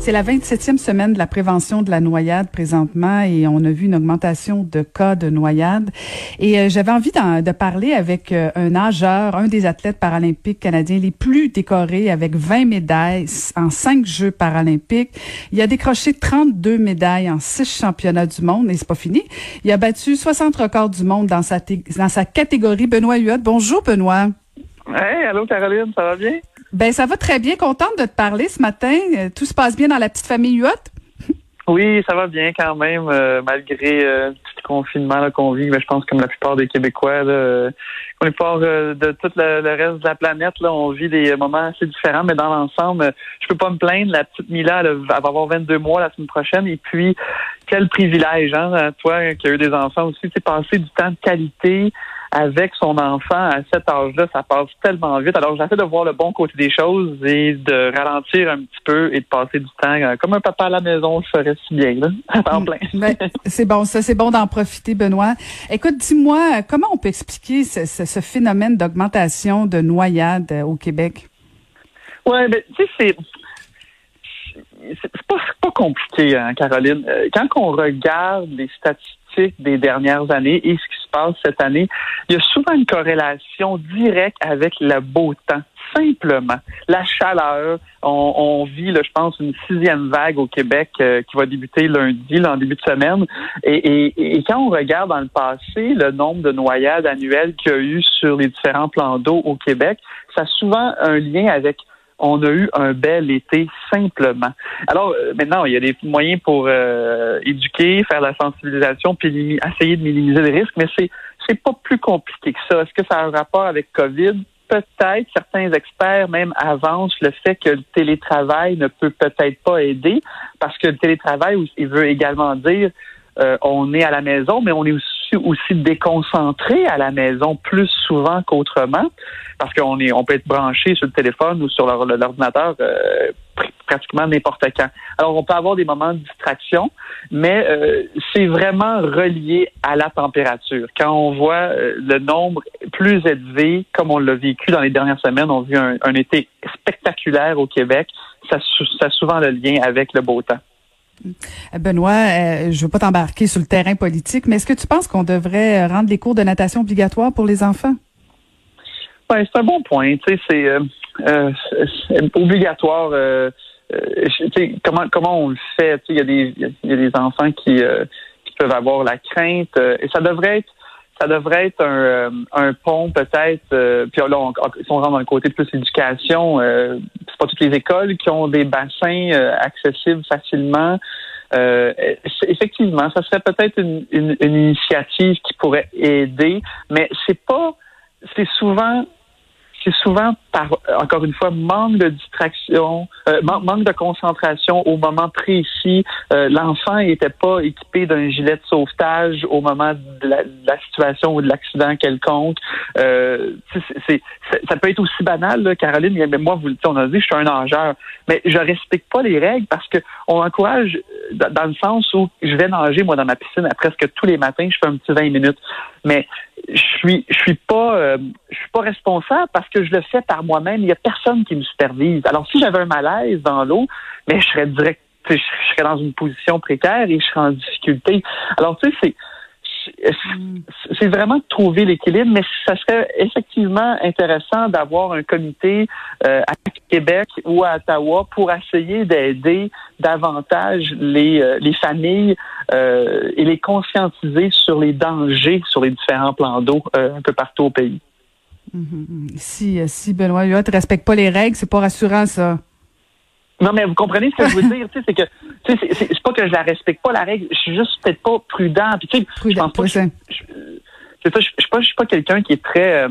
C'est la 27e semaine de la prévention de la noyade présentement et on a vu une augmentation de cas de noyade. Et euh, j'avais envie de parler avec euh, un nageur, un des athlètes paralympiques canadiens les plus décorés avec 20 médailles en 5 Jeux paralympiques. Il a décroché 32 médailles en 6 championnats du monde et c'est pas fini. Il a battu 60 records du monde dans sa, dans sa catégorie. Benoît Huot. Bonjour Benoît. Hey, allô Caroline, ça va bien? Ben ça va très bien. Contente de te parler ce matin. Euh, tout se passe bien dans la petite famille Huot? Oui, ça va bien quand même, euh, malgré euh, tout le confinement qu'on vit. Mais je pense comme la plupart des Québécois, là, la plupart de tout le, reste de la planète, on vit des moments assez différents. Mais dans l'ensemble, je peux pas me plaindre. La petite Mila, elle va avoir 22 mois la semaine prochaine. Et puis, quel privilège, hein, toi qui as eu des enfants aussi, c'est passer du temps de qualité avec son enfant à cet âge-là, ça passe tellement vite. Alors, j'essaie de voir le bon côté des choses et de ralentir un petit peu et de passer du temps euh, comme un papa à la maison le ferait si bien, là, à temps plein. Ben, c'est bon, ça, c'est bon d'en profiter, Benoît. Écoute, dis-moi, comment on peut expliquer ce, ce, phénomène d'augmentation de noyades euh, au Québec? Oui, ben, tu sais, c'est c'est pas, pas compliqué, hein, Caroline. Euh, quand on regarde les statistiques des dernières années et ce qui se passe cette année, il y a souvent une corrélation directe avec le beau temps. Simplement, la chaleur. On, vit, je pense, une sixième vague au Québec euh, qui va débuter lundi, là, en début de semaine. Et, et, quand on regarde dans le passé le nombre de noyades annuelles qu'il y a eu sur les différents plans d'eau au Québec, ça a souvent un lien avec on a eu un bel été simplement. Alors euh, maintenant, il y a des moyens pour euh, éduquer, faire la sensibilisation, puis essayer de minimiser les risques, mais c'est c'est pas plus compliqué que ça. Est-ce que ça a un rapport avec COVID? Peut-être. Certains experts même avancent le fait que le télétravail ne peut peut-être pas aider, parce que le télétravail, il veut également dire euh, on est à la maison, mais on est aussi, aussi déconcentré à la maison plus souvent qu'autrement, parce qu'on est, on peut être branché sur le téléphone ou sur l'ordinateur euh, pratiquement n'importe quand. Alors, on peut avoir des moments de distraction, mais euh, c'est vraiment relié à la température. Quand on voit le nombre plus élevé, comme on l'a vécu dans les dernières semaines, on a vu un, un été spectaculaire au Québec, ça, ça a souvent le lien avec le beau temps. Euh, Benoît, euh, je veux pas t'embarquer sur le terrain politique, mais est-ce que tu penses qu'on devrait euh, rendre les cours de natation obligatoires pour les enfants? Oui, c'est un bon point. Tu sais, c'est obligatoire. comment comment on le fait Il y a des il y a des enfants qui, qui peuvent avoir la crainte et ça devrait être ça devrait être un, un pont peut-être. puis là, si on rentre dans le côté plus éducation, c'est pas toutes les écoles qui ont des bassins euh, accessibles facilement. Euh, effectivement, ça serait peut-être une, une, initiative qui pourrait aider, mais c'est pas, c'est souvent c'est souvent par encore une fois manque de distraction, euh, manque de concentration au moment précis. Euh, l'enfant n'était pas équipé d'un gilet de sauvetage au moment de la, situation ou de l'accident quelconque. Euh, ça peut être aussi banal, là, Caroline. Mais moi, vous on a dit, je suis un nageur, mais je respecte pas les règles parce que on encourage dans le sens où je vais nager moi dans ma piscine à presque tous les matins. Je fais un petit 20 minutes, mais je suis je suis pas euh, je suis pas responsable parce que je le fais par moi-même. Il y a personne qui me supervise. Alors si j'avais un malaise dans l'eau, mais je serais direct, je serais dans une position précaire et je serais en difficulté. Alors tu sais c'est c'est vraiment trouver l'équilibre, mais ça serait effectivement intéressant d'avoir un comité euh, Québec ou à Ottawa pour essayer d'aider davantage les, euh, les familles euh, et les conscientiser sur les dangers sur les différents plans d'eau un peu partout au pays. Mm-hmm. Si, si Benoît Huot ne respecte pas les règles, c'est pas rassurant ça. Non, mais vous comprenez ce que je veux dire, c'est que c'est pas que je la respecte pas la règle, je suis juste peut-être pas prudent. Puis sais, je pense pas. Je, je, je, suis pas, je suis pas quelqu'un qui est très euh, euh,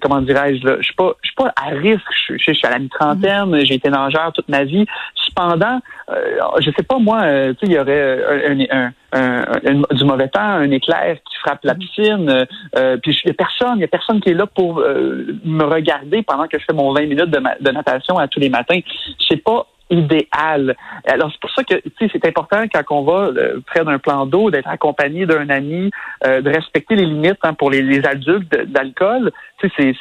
comment dirais-je là, je suis pas, je suis pas à risque. Je, je, suis à la mi-trentaine, mm-hmm. j'ai été nageur toute ma vie. Cependant, euh, je sais pas moi, euh, tu sais, il y aurait un, un, un, du mauvais temps, un éclair qui frappe la mm-hmm. piscine, euh, puis il y a personne, il y a personne qui est là pour me regarder pendant que je fais mon 20 minutes de, de natation à tous les matins. C'est pas idéal. Alors c'est pour ça que c'est important quand on va euh, près d'un plan d'eau d'être accompagné d'un ami, euh, de respecter les limites hein, pour les, les adultes d'alcool. C'est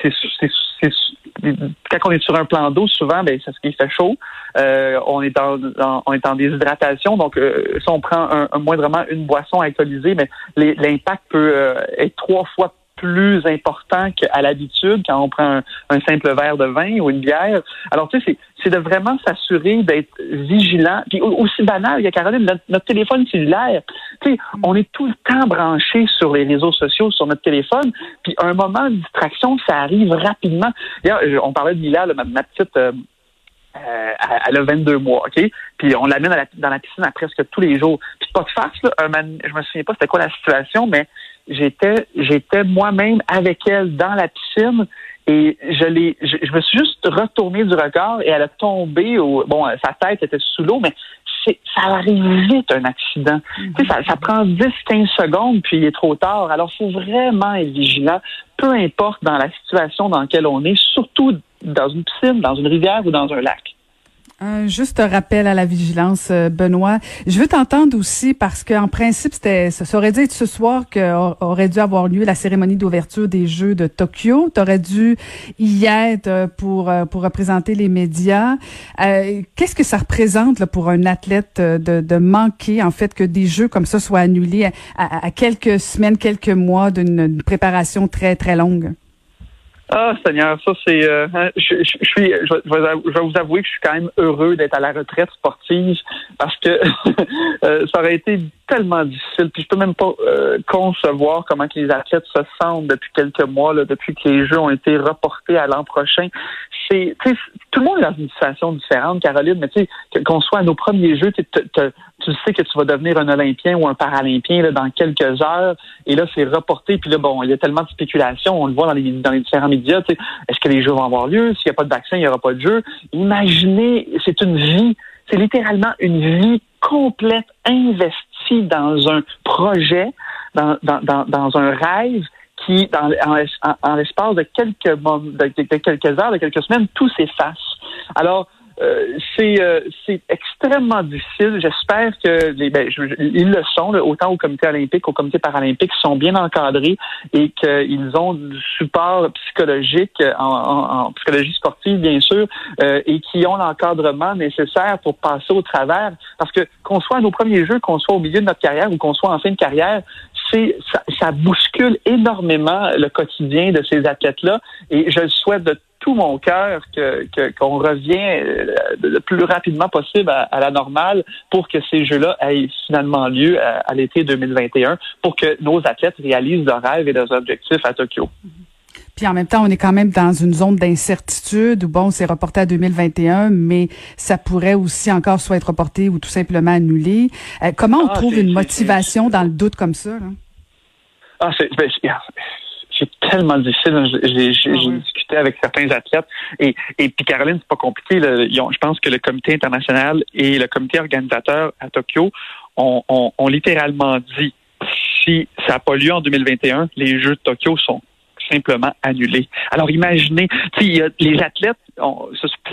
quand on est sur un plan d'eau, souvent, ben, c'est ce qui fait chaud. Euh, on est en, on est en déshydratation, donc si on prend un, un, moindrement une boisson alcoolisée, mais l'impact peut être trois fois plus important qu'à l'habitude quand on prend un, simple verre de vin ou une bière. Alors, tu sais, c'est de vraiment s'assurer d'être vigilant. Puis aussi banal, il y a Caroline, notre, téléphone cellulaire. Tu sais, on est tout le temps branché sur les réseaux sociaux, sur notre téléphone. Puis un moment de distraction, ça arrive rapidement. D'ailleurs, on parlait de Mila, ma, petite... Euh, euh, elle a 22 mois, OK? Puis on l'amène dans la piscine à presque tous les jours. Puis pas de farce, là, un je me souviens pas c'était quoi la situation, mais j'étais j'étais moi-même avec elle dans la piscine et je l'ai je, me suis juste retourné du regard et elle a tombé au bon sa tête était sous l'eau mais ça arrive vite un accident. ça, ça prend 10-15 secondes puis il est trop tard. Alors faut vraiment être vigilant, peu importe dans la situation dans laquelle on est, surtout dans une piscine, dans une rivière ou dans un lac. Un juste rappel à la vigilance, euh, Benoît. Je veux t'entendre aussi parce qu'en principe, c'était, ça aurait dû être ce soir qu'aurait dû avoir lieu la cérémonie d'ouverture des Jeux de Tokyo. Tu aurais dû y être euh, pour euh, pour représenter les médias. qu'est-ce que ça représente là, pour un athlète de, de, manquer en fait que des Jeux comme ça soient annulés à, à quelques semaines, quelques mois d'une préparation très très longue? Ah, Seigneur, ça c'est. Euh, hein, je, je, suis. Je, vais vous avouer que je suis quand même heureux d'être à la retraite sportive parce que euh, ça aurait été tellement difficile. Puis je peux même pas euh, concevoir comment que les athlètes se sentent depuis quelques mois, là, depuis que les Jeux ont été reportés à l'an prochain. C'est, tout le monde dans une situation différente, Caroline. Mais tu sais, qu'on soit à nos premiers Jeux, tu sais que tu vas devenir un Olympien ou un Paralympien là, dans quelques heures. Et là, c'est reporté. Puis là, bon, il y a tellement de spéculation. On le voit dans les, dans les différents médias. Est-ce que les Jeux vont avoir lieu? S'il n'y a pas de vaccin, il n'y aura pas de jeu. Imaginez, c'est une vie. C'est littéralement une vie complète investie dans un projet, dans, dans, dans, dans un rêve qui, dans, en, en, l'espace de quelques, de, quelques heures, de quelques semaines, tout s'efface. Alors, euh, c'est euh, c'est extrêmement difficile. J'espère que les, ben, ils le sont, autant au comité olympique qu'au comité paralympique, sont bien encadrés et qu'ils ont du support psychologique en, en, psychologie sportive, bien sûr, euh, et qui ont l'encadrement nécessaire pour passer au travers. Parce que qu'on soit à nos premiers jeux, qu'on soit au milieu de notre carrière ou qu'on soit en fin de carrière, ça, ça bouscule énormément le quotidien de ces athlètes-là. Et je le souhaite de tout mon cœur que qu'on revient euh, le plus rapidement possible à, la normale pour que ces Jeux-là aient finalement lieu à, l'été 2021 pour que nos athlètes réalisent leurs rêves et leurs objectifs à Tokyo. Puis en même temps, on est quand même dans une zone d'incertitude où bon, c'est reporté à 2021, mais ça pourrait aussi encore soit être reporté ou tout simplement annulé. Euh, comment on ah, trouve une motivation dans le doute comme ça? Là? Ah, c'est ben, c'est tellement difficile. J'ai ah discuté avec certains athlètes et, et puis Caroline, c'est pas compliqué. je pense que le comité international et le comité organisateur à Tokyo ont, ont littéralement dit si ça n'a pas lieu en 2021, les Jeux de Tokyo sont simplement annulé. Alors imaginez, les athlètes,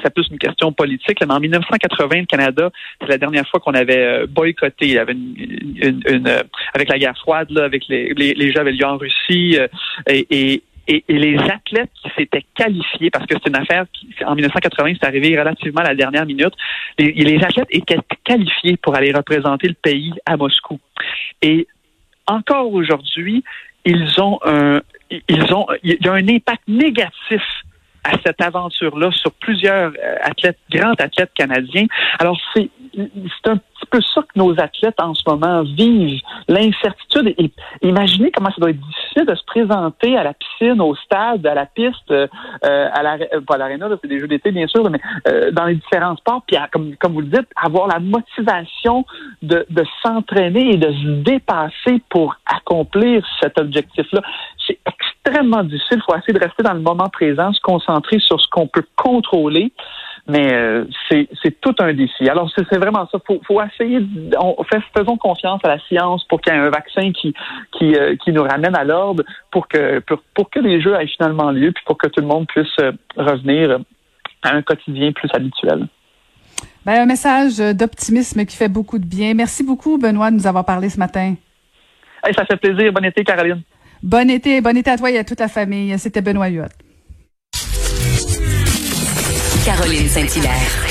c'est plus une question politique, mais en 1980, le Canada, c'est la dernière fois qu'on avait euh, boycotté. Il y avait une, euh, avec la guerre froide, là, avec les, les, Jeux avaient lieu en Russie euh, et, et les athlètes qui s'étaient qualifiés, parce que c'est une affaire qui, en 1980, c'est arrivé relativement à la dernière minute, les, les, athlètes étaient qualifiés pour aller représenter le pays à Moscou. Et encore aujourd'hui, ils ont un, ils ont, il y a un impact négatif à cette aventure-là sur plusieurs euh, athlètes, grands athlètes canadiens. Alors, c'est, c'est un petit peu ça que nos athlètes en ce moment vivent, l'incertitude. Et, imaginez comment ça doit être difficile de se présenter à la piscine, au stade, à la piste, euh, à la, euh, pas à l'aréna, c'est des jeux d'été bien sûr, mais euh, dans les différents sports, puis comme, comme vous le dites, avoir la motivation de, de s'entraîner et de se dépasser pour accomplir cet objectif-là. C'est extrêmement difficile. Il faut essayer de rester dans le moment présent, se concentrer sur ce qu'on peut contrôler. Mais euh, c'est tout un défi. Alors, c'est vraiment ça. Faut, faut essayer, on fait, faisons confiance à la science pour qu'il y ait un vaccin qui, qui, euh, qui nous ramène à l'ordre pour que, pour, pour, que les jeux aient finalement lieu, puis pour que tout le monde puisse euh, revenir à un quotidien plus habituel. Ben, un message d'optimisme qui fait beaucoup de bien. Merci beaucoup, Benoît, de nous avoir parlé ce matin. ça fait plaisir. Bon été, Caroline. Bon été, bon été à toi et à toute la famille. C'était Benoît Huot. Caroline Saint-Hilaire.